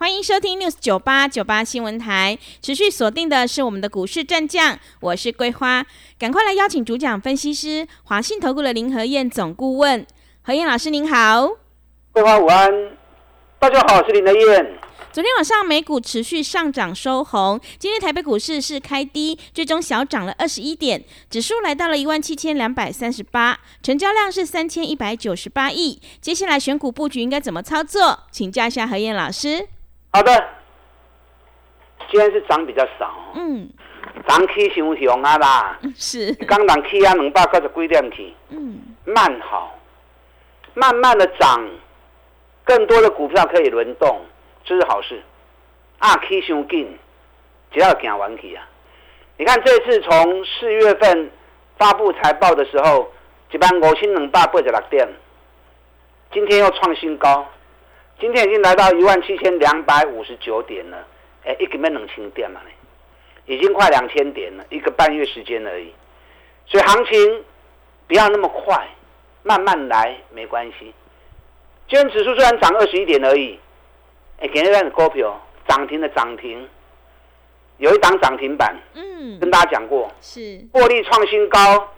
欢迎收听 News 九八九八新闻台，持续锁定的是我们的股市战将，我是桂花，赶快来邀请主讲分析师华信投顾的林和燕总顾问，何燕老师您好，桂花午安，大家好，我是林和燕。昨天晚上美股持续上涨收红，今天台北股市是开低，最终小涨了二十一点，指数来到了一万七千两百三十八，成交量是三千一百九十八亿。接下来选股布局应该怎么操作？请教一下何燕老师。好的，今天是涨比较少，嗯，涨起伤凶啊啦，是，刚涨起啊两百九十几点起，嗯，慢好，慢慢的涨，更多的股票可以轮动，这是好事，啊起伤紧，只要行完去啊，你看这次从四月份发布财报的时候，一般五千两百八十六点，今天又创新高。今天已经来到一万七千两百五十九点了，哎，一个没能清点嘛？已经快两千点了，一个半月时间而已。所以行情不要那么快，慢慢来没关系。今天指数虽然涨二十一点而已，哎，今天的股票涨停的涨停，有一档涨停板，嗯，跟大家讲过，是获利创新高，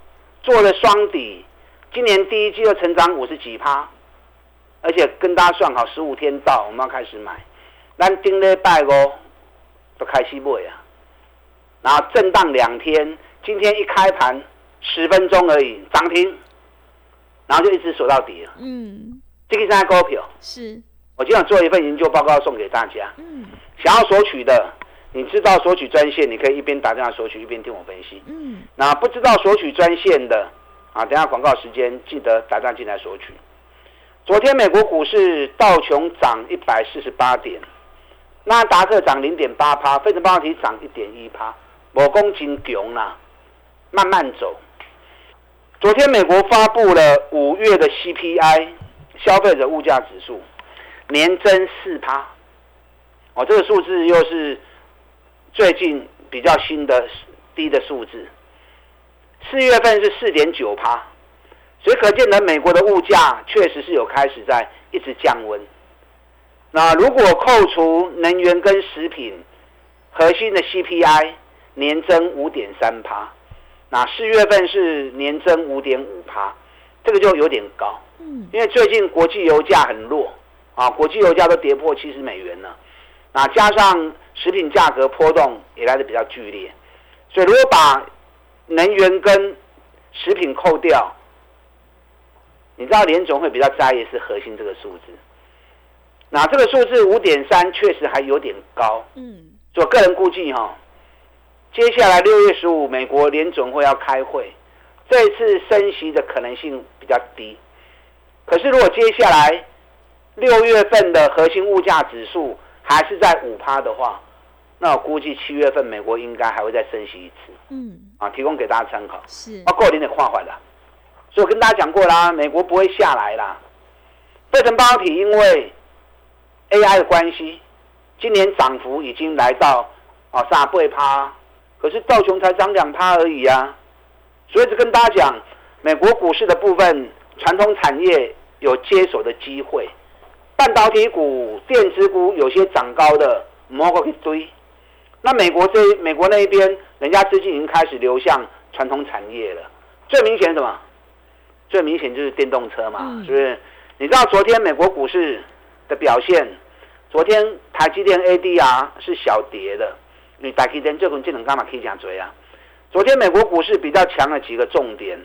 做了双底，今年第一季又成长五十几趴。而且跟大家算好，十五天到，我们要开始买。咱顶礼拜哦，都开始买啊。然后震荡两天，今天一开盘十分钟而已，涨停，然后就一直锁到底了。嗯，这个是股票。是。我今晚做一份研究报告送给大家。嗯。想要索取的，你知道索取专线，你可以一边打电话索取，一边听我分析。嗯。那不知道索取专线的，啊，等下广告时间记得打电话进来索取。昨天美国股市道琼涨一百四十八点，纳达克涨零点八趴，费城半导体涨一点一趴，我攻金强啦，慢慢走。昨天美国发布了五月的 CPI 消费者物价指数，年增四趴，哦，这个数字又是最近比较新的低的数字，四月份是四点九趴。所以可见呢，美国的物价确实是有开始在一直降温。那如果扣除能源跟食品，核心的 CPI 年增五点三趴，那四月份是年增五点五趴，这个就有点高。嗯，因为最近国际油价很弱啊，国际油价都跌破七十美元了。那加上食品价格波动也来的比较剧烈，所以如果把能源跟食品扣掉，你知道联总会比较在意是核心这个数字，那这个数字五点三确实还有点高，嗯，我个人估计哈，接下来六月十五美国联总会要开会，这次升息的可能性比较低，可是如果接下来六月份的核心物价指数还是在五趴的话，那我估计七月份美国应该还会再升息一次，嗯，啊，提供给大家参考，是，包括您的画坏了。所以我跟大家讲过啦，美国不会下来啦。费城半导体因为 AI 的关系，今年涨幅已经来到啊三倍趴，可是道琼才涨两趴而已啊。所以就跟大家讲，美国股市的部分传统产业有接手的机会，半导体股、电子股有些涨高的，摸过一堆。那美国这美国那一边，人家资金已经开始流向传统产业了。最明显什么？最明显就是电动车嘛，是不是？你知道昨天美国股市的表现？昨天台积电 ADR 是小跌的，你台积电这种技能干嘛可以讲追啊？昨天美国股市比较强的几个重点，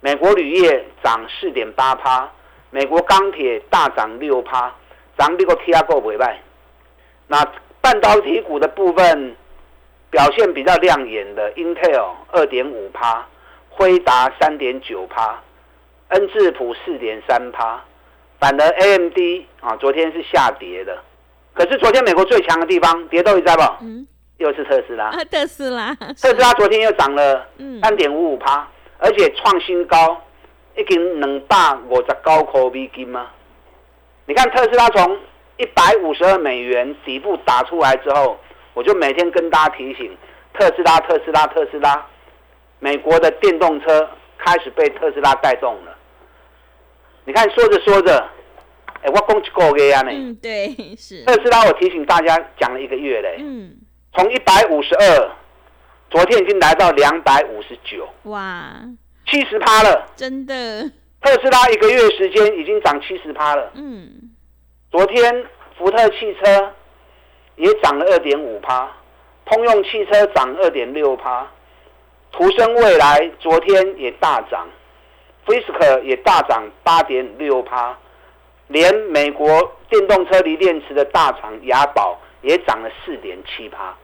美国铝业涨四点八趴，美国钢铁大涨六趴，涨这个 T R 股尾败。那半导体股的部分表现比较亮眼的，Intel 二点五趴，辉达三点九趴。恩智浦四点三趴，反而 AMD 啊，昨天是下跌的。可是昨天美国最强的地方，跌到一在不？嗯，又是特斯拉。特斯拉，特斯拉昨天又涨了三点五五趴，而且创新高，已经两百五十九块美金吗？你看特斯拉从一百五十二美元底部打出来之后，我就每天跟大家提醒特斯拉，特斯拉，特斯拉，美国的电动车开始被特斯拉带动了。你看说着说着，哎，我讲一个月啊呢。嗯，对，是。特斯拉，我提醒大家讲了一个月嘞。嗯。从一百五十二，昨天已经来到两百五十九。哇。七十趴了。真的。特斯拉一个月时间已经涨七十趴了。嗯。昨天福特汽车也涨了二点五趴，通用汽车涨二点六趴，途生未来昨天也大涨。Fisker 也大涨八点六趴，连美国电动车锂电池的大厂雅宝也涨了四点七趴，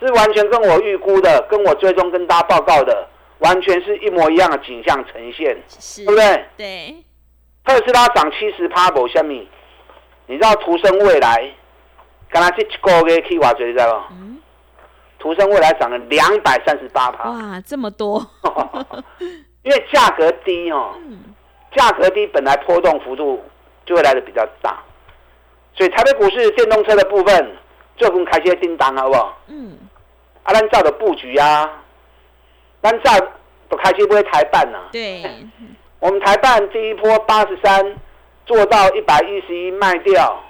是完全跟我预估的、跟我最终、跟大家报告的，完全是一模一样的景象呈现，对不对？对。特斯拉涨七十趴，某下面，你知道途生未来，刚才这个月去挖掘知道吗？嗯。途生未来涨了两百三十八趴。哇，这么多！因为价格低哦，价格低本来波动幅度就会来的比较大，所以台北股市电动车的部分就跟开些叮当好不好？嗯，啊，咱照的布局啊，咱照都开些不会台办呐。对，我们台办第一波八十三做到一百一十一卖掉，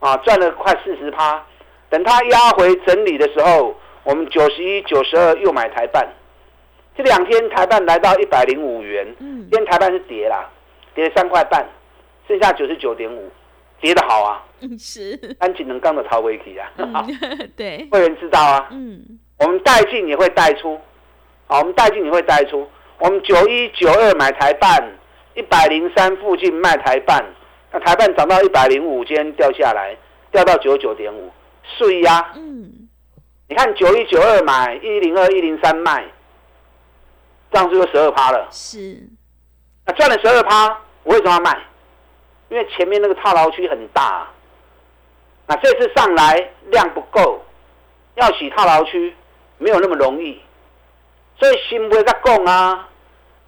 啊，赚了快四十趴。等它压回整理的时候，我们九十一、九十二又买台办。这两天台办来到一百零五元，嗯。今天台办是跌啦，跌三块半，剩下九十九点五，跌的好啊，是，安锦能刚的超微体啊，对，会员知道啊，嗯，我们带进也会带出，好，我们带进也会带出，我们九一九二买台办，一百零三附近卖台办，那台办涨到一百零五，今天掉下来，掉到九十九点五，碎呀，嗯，你看九一九二买，一零二一零三卖。这样就十二趴了，是，那赚了十二趴，我为什么要卖？因为前面那个套牢区很大，那这次上来量不够，要洗套牢区没有那么容易，所以心不会再供啊。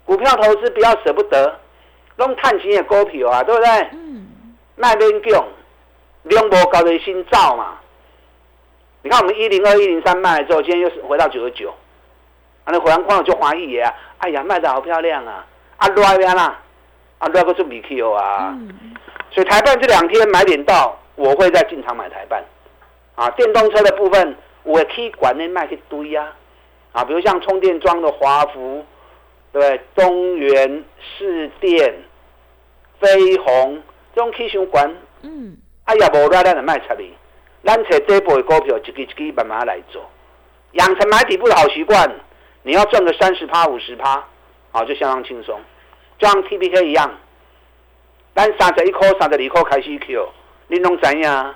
股票投资不要舍不得，弄探钱也股票啊，对不对？嗯。卖边供，量波高的心造嘛。你看我们一零二一零三卖了之后，今天又是回到九十九。那回完光就华谊啊！哎呀，卖的好漂亮啊！啊，来边啦，啊，来个做米 Q 啊！所以台办这两天买点到，我会再进场买台办。啊，电动车的部分，我可以管内卖一堆呀。啊，比如像充电桩的华福，对，东元、市电、飞鸿，这种可以管。嗯。哎呀，无来咱就卖出去。咱找底部的股票，一支一支慢慢来做，养成买底部的好习惯。你要赚个三十趴、五十趴，啊，就相当轻松，就像 T P K 一样，咱三十一颗、三十二颗开始 Q，你弄怎样？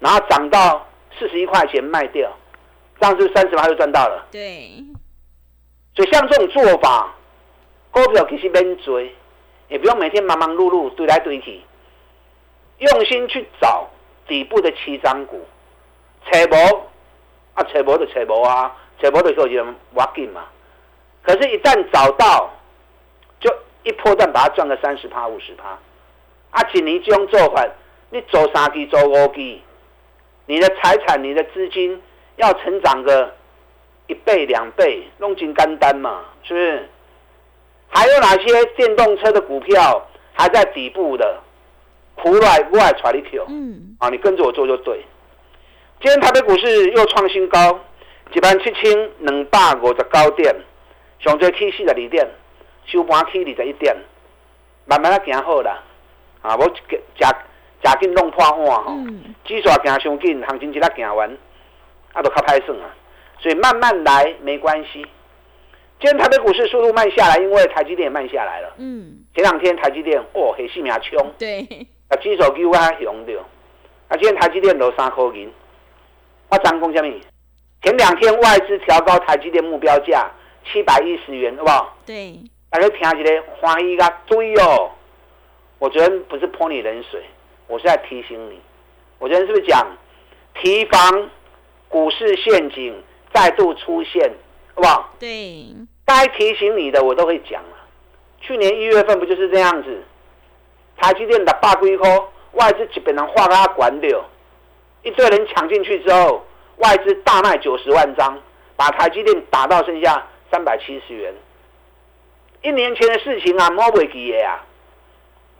然后涨到四十一块钱卖掉，这样是三十趴就赚到了。对。所以像这种做法，股票其实免追，也不用每天忙忙碌碌堆来堆去，用心去找底部的七张股，扯无啊，扯无就扯无啊。扯波的时候就挖紧嘛，可是，一旦找到，就一波段把它赚个三十趴、五十趴。啊，请你这种做法，你做三期、做五期，你的财产、你的资金要成长个一倍、两倍，弄进干单嘛，是不是？还有哪些电动车的股票还在底部的？苦来外传一票，嗯，啊，你跟着我做就对。今天台北股市又创新高。一万七千两百五十九点，上最起四十二点，收盘起二十一点，慢慢啊行好啦，啊，无食食紧弄破碗吼，指数行伤紧，行情一拉行完，啊，都较歹算啊，所以慢慢来没关系。今天台北股市速度慢下来，因为台积电也慢下来了。嗯。前两天台积电哦，黑死命冲。对。啊，指数比我还强着，啊，今天台积电落三块银，我涨讲什么？前两天外资调高台积电目标价七百一十元，好不好？对，大家听起来欢喜个对哦。我昨天不是泼你冷水，我是在提醒你。我昨天是不是讲提防股市陷阱再度出现，好不好？对，该提醒你的我都会讲了。去年一月份不就是这样子？台积电的八龟壳，外资基本上画它管掉，一堆人抢进去之后，外资大卖九十万张，把台积电打到剩下三百七十元。一年前的事情啊，摸不记的啊，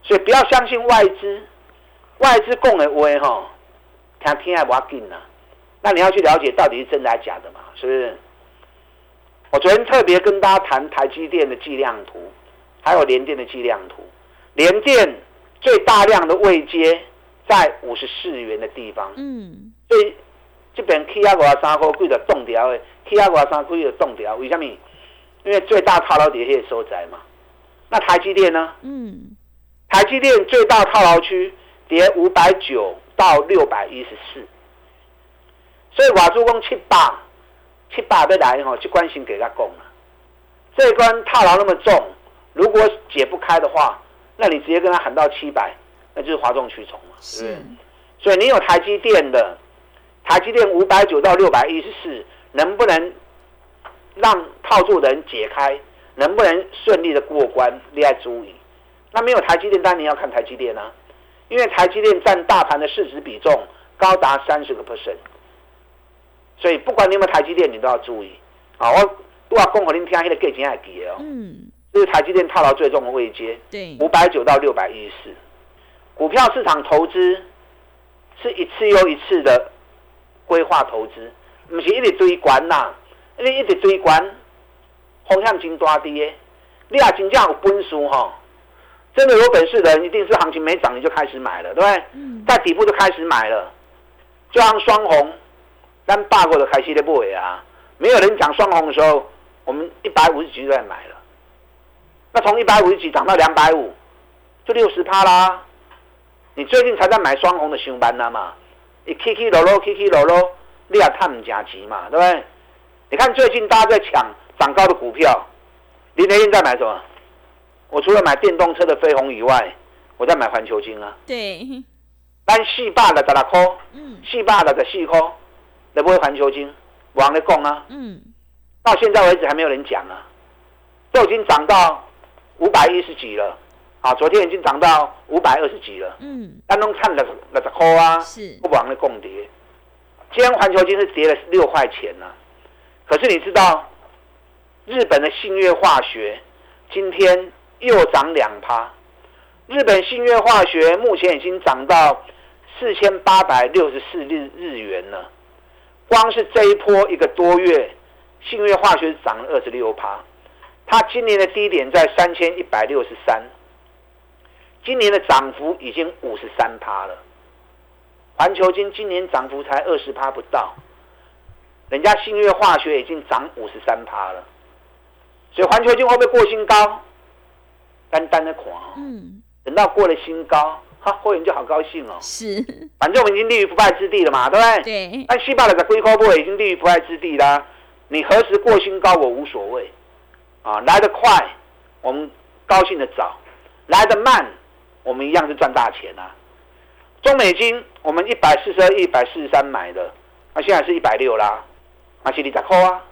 所以不要相信外资，外资供的话吼，听听还不要紧呐。那你要去了解到底是真的还是假的嘛？是不是？我昨天特别跟大家谈台积电的计量图，还有联电的计量图。联电最大量的位阶在五十四元的地方，嗯，所以这边 K 啊五三块贵的冻掉的，K 啊五三块的冻掉，为什么？因为最大套牢底下收窄嘛。那台积电呢？嗯，台积电最大套牢区跌五百九到六百一十四，所以瓦珠公七百七百要来吼，去关心给他供了。这一关套牢那么重，如果解不开的话，那你直接跟他喊到七百，那就是哗众取宠嘛，是不是？所以你有台积电的，台积电五百九到六百一十四，能不能让套住的人解开？能不能顺利的过关？你要注意。那没有台积电，当然你要看台积电啊，因为台积电占大盘的市值比重高达三十个 percent，所以不管你有没有台积电，你都要注意。啊，我都要讲给您听，那个价钱还记得哦。嗯，这是台积电套牢最重的位阶，对，五百九到六百一十四。股票市场投资是一次又一次的规划投资，不是一直追关呐，你一直追关，风险真大的。你也真正有本事哈，真的有本事的人，一定是行情没涨你就开始买了，对不对？嗯，在底部就开始买了，就像双红，但霸过的开始的不尾啊，没有人讲双红的时候，我们一百五十几就在买了。那从一百五十几涨到两百五，就六十趴啦。你最近才在买双红的熊班呢嘛？你起起落落，起起落落，你也探唔假急嘛，对不对？你看最近大家在抢涨高的股票，林德燕在买什么？我除了买电动车的飞鸿以外，我在买环球金啊。对，咱四百六十六块，嗯四百六十四块，你不会环球金？我人在讲啊，嗯，到现在为止还没有人讲啊，都已经涨到五百一十几了，啊，昨天已经涨到五百二十几了，嗯，安东看了六十块啊，是，不往的共跌。今天环球金是跌了六块钱呢、可是你知道，日本的信越化学今天又涨两趴，日本信越化学目前已经涨到四千八百六十四日日元了。光是这一波一个多月，信越化学涨了二十六趴，它今年的低点在三千一百六十三，今年的涨幅已经五十三趴了。环球金今年涨幅才二十趴不到，人家信越化学已经涨五十三趴了，所以环球金会不会过新高？单单的看哦，嗯，等到过了新高，哈，会员就好高兴哦。是，反正我们已经立于不败之地了嘛，对不对？对，但西巴的龟壳部已经立于不败之地啦。你何时过新高，我无所谓。啊，来得快，我们高兴的早；来得慢，我们一样是赚大钱啊。中美金我们一百四十二、一百四十三买的，那、现在是一百六啦，那是你在扣啊。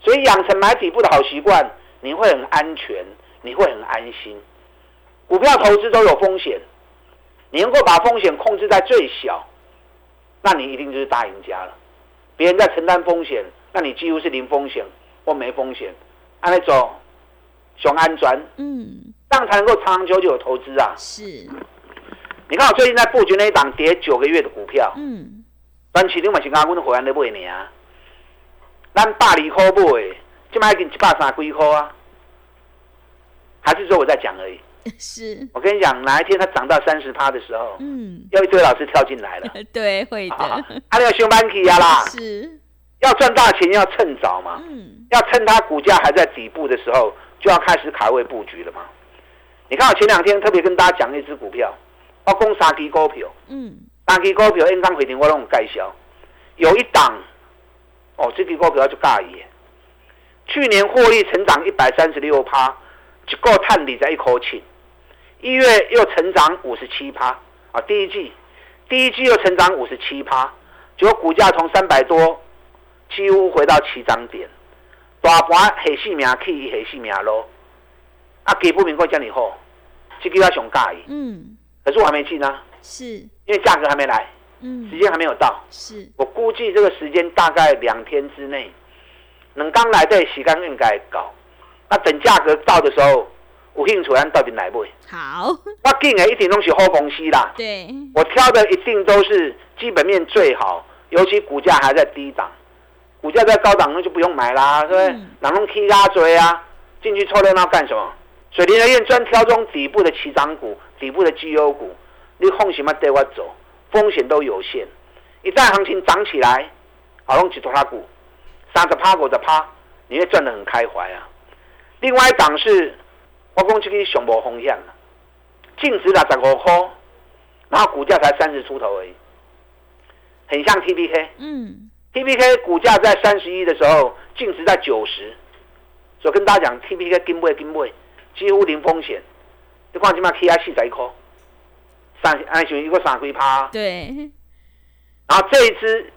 所以养成买底部的好习惯，你会很安全，你会很安心。股票投资都有风险，你能够把风险控制在最小，那你一定就是大赢家了。别人在承担风险，那你几乎是零风险或没风险，按那种熊安全，嗯，这样才能够长长久久的投资啊。是，你看我最近在布局那一档跌九个月的股票，嗯，短期你嘛是讲阮会员咧买呢，咱百二块买，即摆已经一百三几块啊，还是说我在讲而已？是，我跟你讲，哪一天它涨到三十趴的时候，嗯，又一堆老师跳进来了，对，会啊的，，还有熊班起啊啦，是，要赚大钱要趁早嘛，嗯，要趁它股价还在底部的时候，就要开始卡位布局了嘛。你看我前两天特别跟大家讲一只股票，我讲三支股票，嗯，三支股票应当回定我拢有介绍，有一档，哦，这支股票就介意的，去年获利成长一百三十六趴，一个探底在一口气，一月又成长五十七趴。啊，第一季，第一季又成长五十七趴，结果股价从三百多几乎回到起涨点，大盘下四名去下四名咯，啊，给不明过叫你好，这个要熊介意，嗯，可是我还没进呢，是，因为价格还没来，嗯，时间还没有到，是，我估计这个时间大概两天之内，能刚来的时间应该搞，那等价格到的时候，有兴趣咱到底来不？好，我进的一定都是好公司啦，对，我挑的一定都是基本面最好，尤其股价还在低档，股价在高档那就不用买啦，对不对？嗯哪弄 K 拉追啊，进去凑热闹干什么？水林人院专挑中底部的起涨股、底部的绩优股，你放什么带我走？风险都有限，一旦行情涨起来，好弄起拖拉股，三十趴五十趴，你会赚得很开怀啊。另外一档是，我讲这个上无风险啊，净值六十五块，然后股价才三十出头而已，很像 T B K。嗯，T P K 股价在三十一的时候，净值在九十，所以跟大家讲 T P K 金不金不，几乎零风险。你看今嘛 K I 四十一块，三安全一个三几趴，对，然后这一支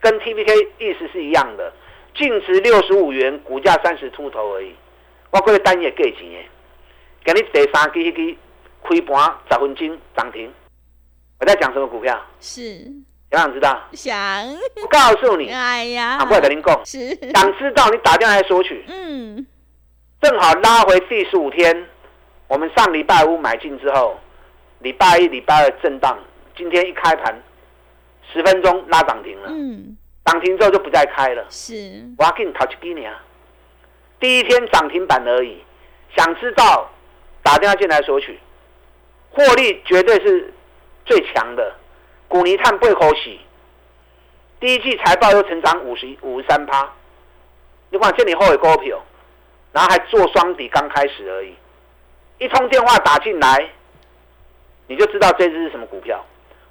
跟 T P K 意思是一样的，净值六十五元，股价三十出头而已。我过个单也计钱的，给你第三支迄支开盘十分钟涨停。我在讲什么股票？是，有想知道？想，我告诉你，哎呀，啊，不会跟您讲。是，想知道你打电话来索取，嗯，正好拉回第十五天。我们上礼拜五买进之后，礼拜一、礼拜二震荡，今天一开盘，十分钟拉涨停了。嗯，涨停之后就不再开了。是，我要给你淘几几年啊？第一天涨停板而已。想知道，打电话进来索取，获利绝对是最强的。古尼碳贝口喜，第一季财报又成长五十五十三趴，你看这里后尾股票，然后还做双底，刚开始而已。一通电话打进来，你就知道这只是什么股票。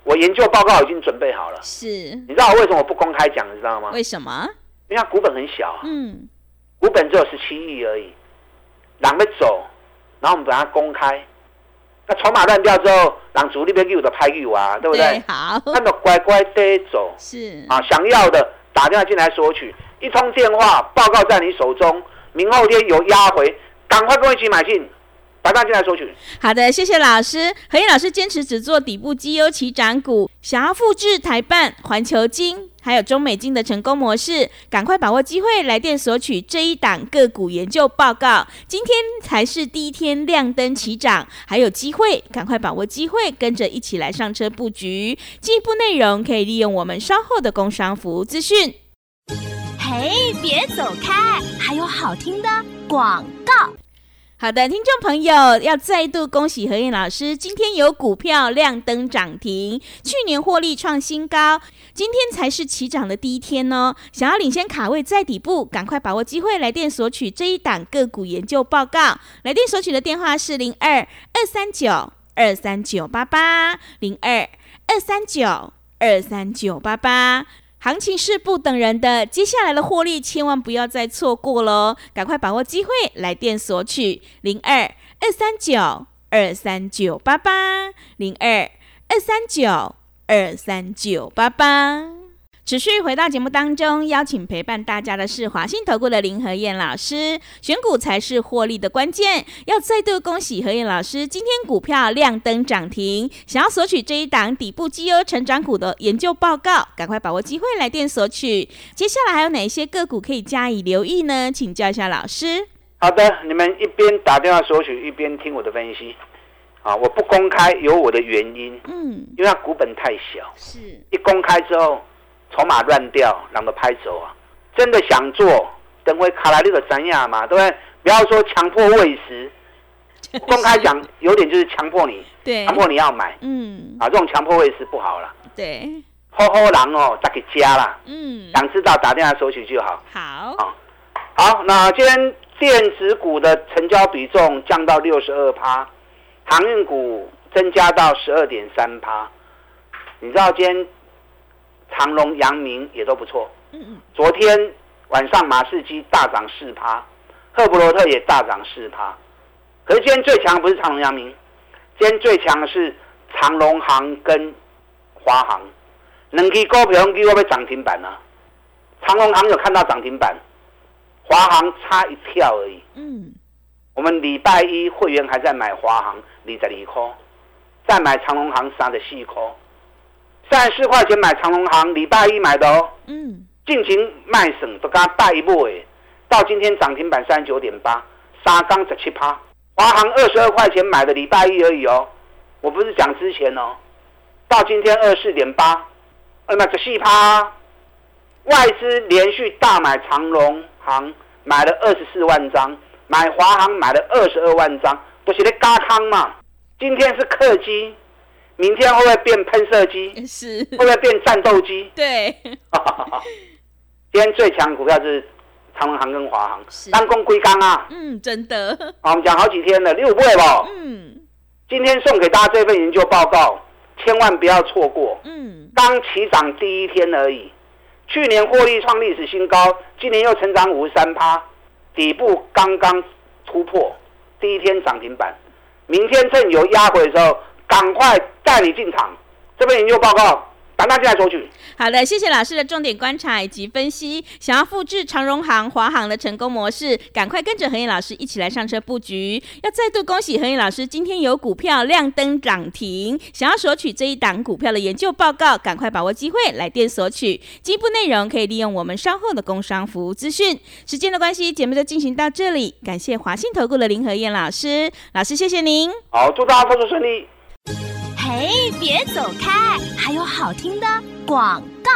我研究报告已经准备好了。是，你知道我为什么我不公开讲？你知道吗？为什么？因为它股本很小啊，嗯，股本只有十七亿而已，狼要走，然后我们把它公开，那筹码乱掉之后，让主力边给我的拍给我啊，对不对？好，那就乖乖地走是，啊！想要的打电话进来索取，一通电话报告在你手中，明后天有压回，赶快跟我一起买进，打电话进来索取。好的，谢谢老师。何燕老师坚持只做底部绩优起涨股，想要复制台办、环球金还有中美金的成功模式，赶快把握机会，来电索取这一档个股研究报告。今天才是第一天亮灯起涨，还有机会，赶快把握机会，跟着一起来上车布局。进一步内容可以利用我们稍后的工商服务资讯。嘿，别走开，还有好听的广告。好的，听众朋友，要再度恭喜何燕老师，今天有股票亮灯涨停，去年获利创新高，今天才是起涨的第一天哦。想要领先卡位在底部，赶快把握机会来电索取这一档个股研究报告。来电索取的电话是零二二三九二三九八八零二二三九二三九八八。行情是不等人的，接下来的获利千万不要再错过喽！赶快把握机会，来电索取零二二三九二三九八八零二二三九二三九八八。持续回到节目当中，邀请陪伴大家的是华信投顾的林和燕老师。选股才是获利的关键，要再度恭喜何燕老师，今天股票亮灯涨停。想要索取这一档底部绩优成长股的研究报告，赶快把握机会来电索取。接下来还有哪些个股可以加以留意呢？请教一下老师。好的，你们一边打电话索取，一边听我的分析。啊，我不公开有我的原因，嗯，因为它股本太小，是一公开之后，筹码乱掉，让它拍走啊！真的想做，等会卡拉利的三亚嘛，对不对？不要说强迫喂食，公开讲有点就是强迫你，对强，迫你要买嗯，啊，这种强迫喂食不好了。对，好好狼哦，再给加啦，嗯，想知道打电话索取就好。好，好，那今天电子股的成交比重降到六十二趴，航运股增加到十二点三趴。你知道今天长隆、阳明也都不错。嗯嗯，昨天晚上马士基大涨四趴，赫伯罗特也大涨四趴。可是今天最强不是长隆、阳明，今天最强的是长隆行跟华航。两支股票给我要涨停板啊！长隆行有看到涨停板，华航差一票而已。嗯，我们礼拜一会员还在买华航二十二块，再买长隆行三十四块，三十四块钱买长隆行，礼拜一买的哦。嗯，尽情卖省都刚带一步诶，到今天涨停板三十九点八，沙钢十七趴，华航二十二块钱买的礼拜一而已哦，我不是讲之前哦，到今天二四点八，那么十四趴。外资连续大买长隆行，买了二十四万张，买华航买了二十二万张，不是在加仓嘛？今天是客机，明天会不会变喷射机？是会不会变战斗机？对。今天最强股票是长隆行跟华航，单攻归刚啊。嗯，真的。啊，我们讲好几天了，六倍了？嗯。今天送给大家这份研究报告，千万不要错过。嗯。刚起涨第一天而已。去年获利创历史新高，今年又成长五十三趴，底部刚刚突破，第一天涨停板，明天趁有压回的时候，赶快带你进场。这份研究报告。等大家来索取。好的，谢谢老师的重点观察以及分析。想要复制长荣行、华航的成功模式，赶快跟着何燕老师一起来上车布局。要再度恭喜何燕老师，今天有股票亮灯涨停。想要索取这一档股票的研究报告，赶快把握机会来电索取。进一步内容可以利用我们稍后的工商服务资讯。时间的关系，节目就进行到这里。感谢华信投顾的林何燕老师，老师谢谢您。好，祝大家操作顺利。嘿，别走开！还有好听的广告。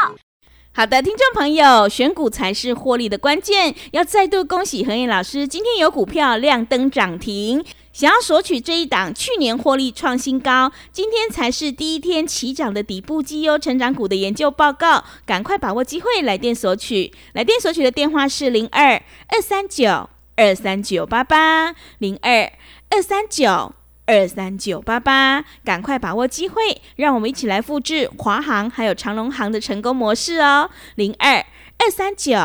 好的，听众朋友，选股才是获利的关键。要再度恭喜何燕老师，今天有股票亮灯涨停。想要索取这一档去年获利创新高，今天才是第一天起涨的底部绩优成长股的研究报告，赶快把握机会来电索取。来电索取的电话是零二二三九二三九八八零二二三九。二三九八八，赶快把握机会，让我们一起来复制华航还有长隆航的成功模式哦。零二二三九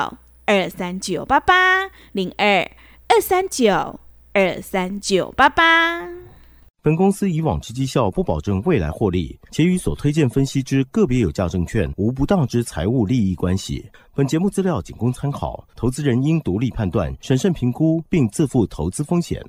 二三九八八，零二二三九二三九八八。本公司以往之绩效不保证未来获利，且与所推荐分析之个别有价证券无不当之财务利益关系。本节目资料仅供参考，投资人应独立判断、审慎评估，并自负投资风险。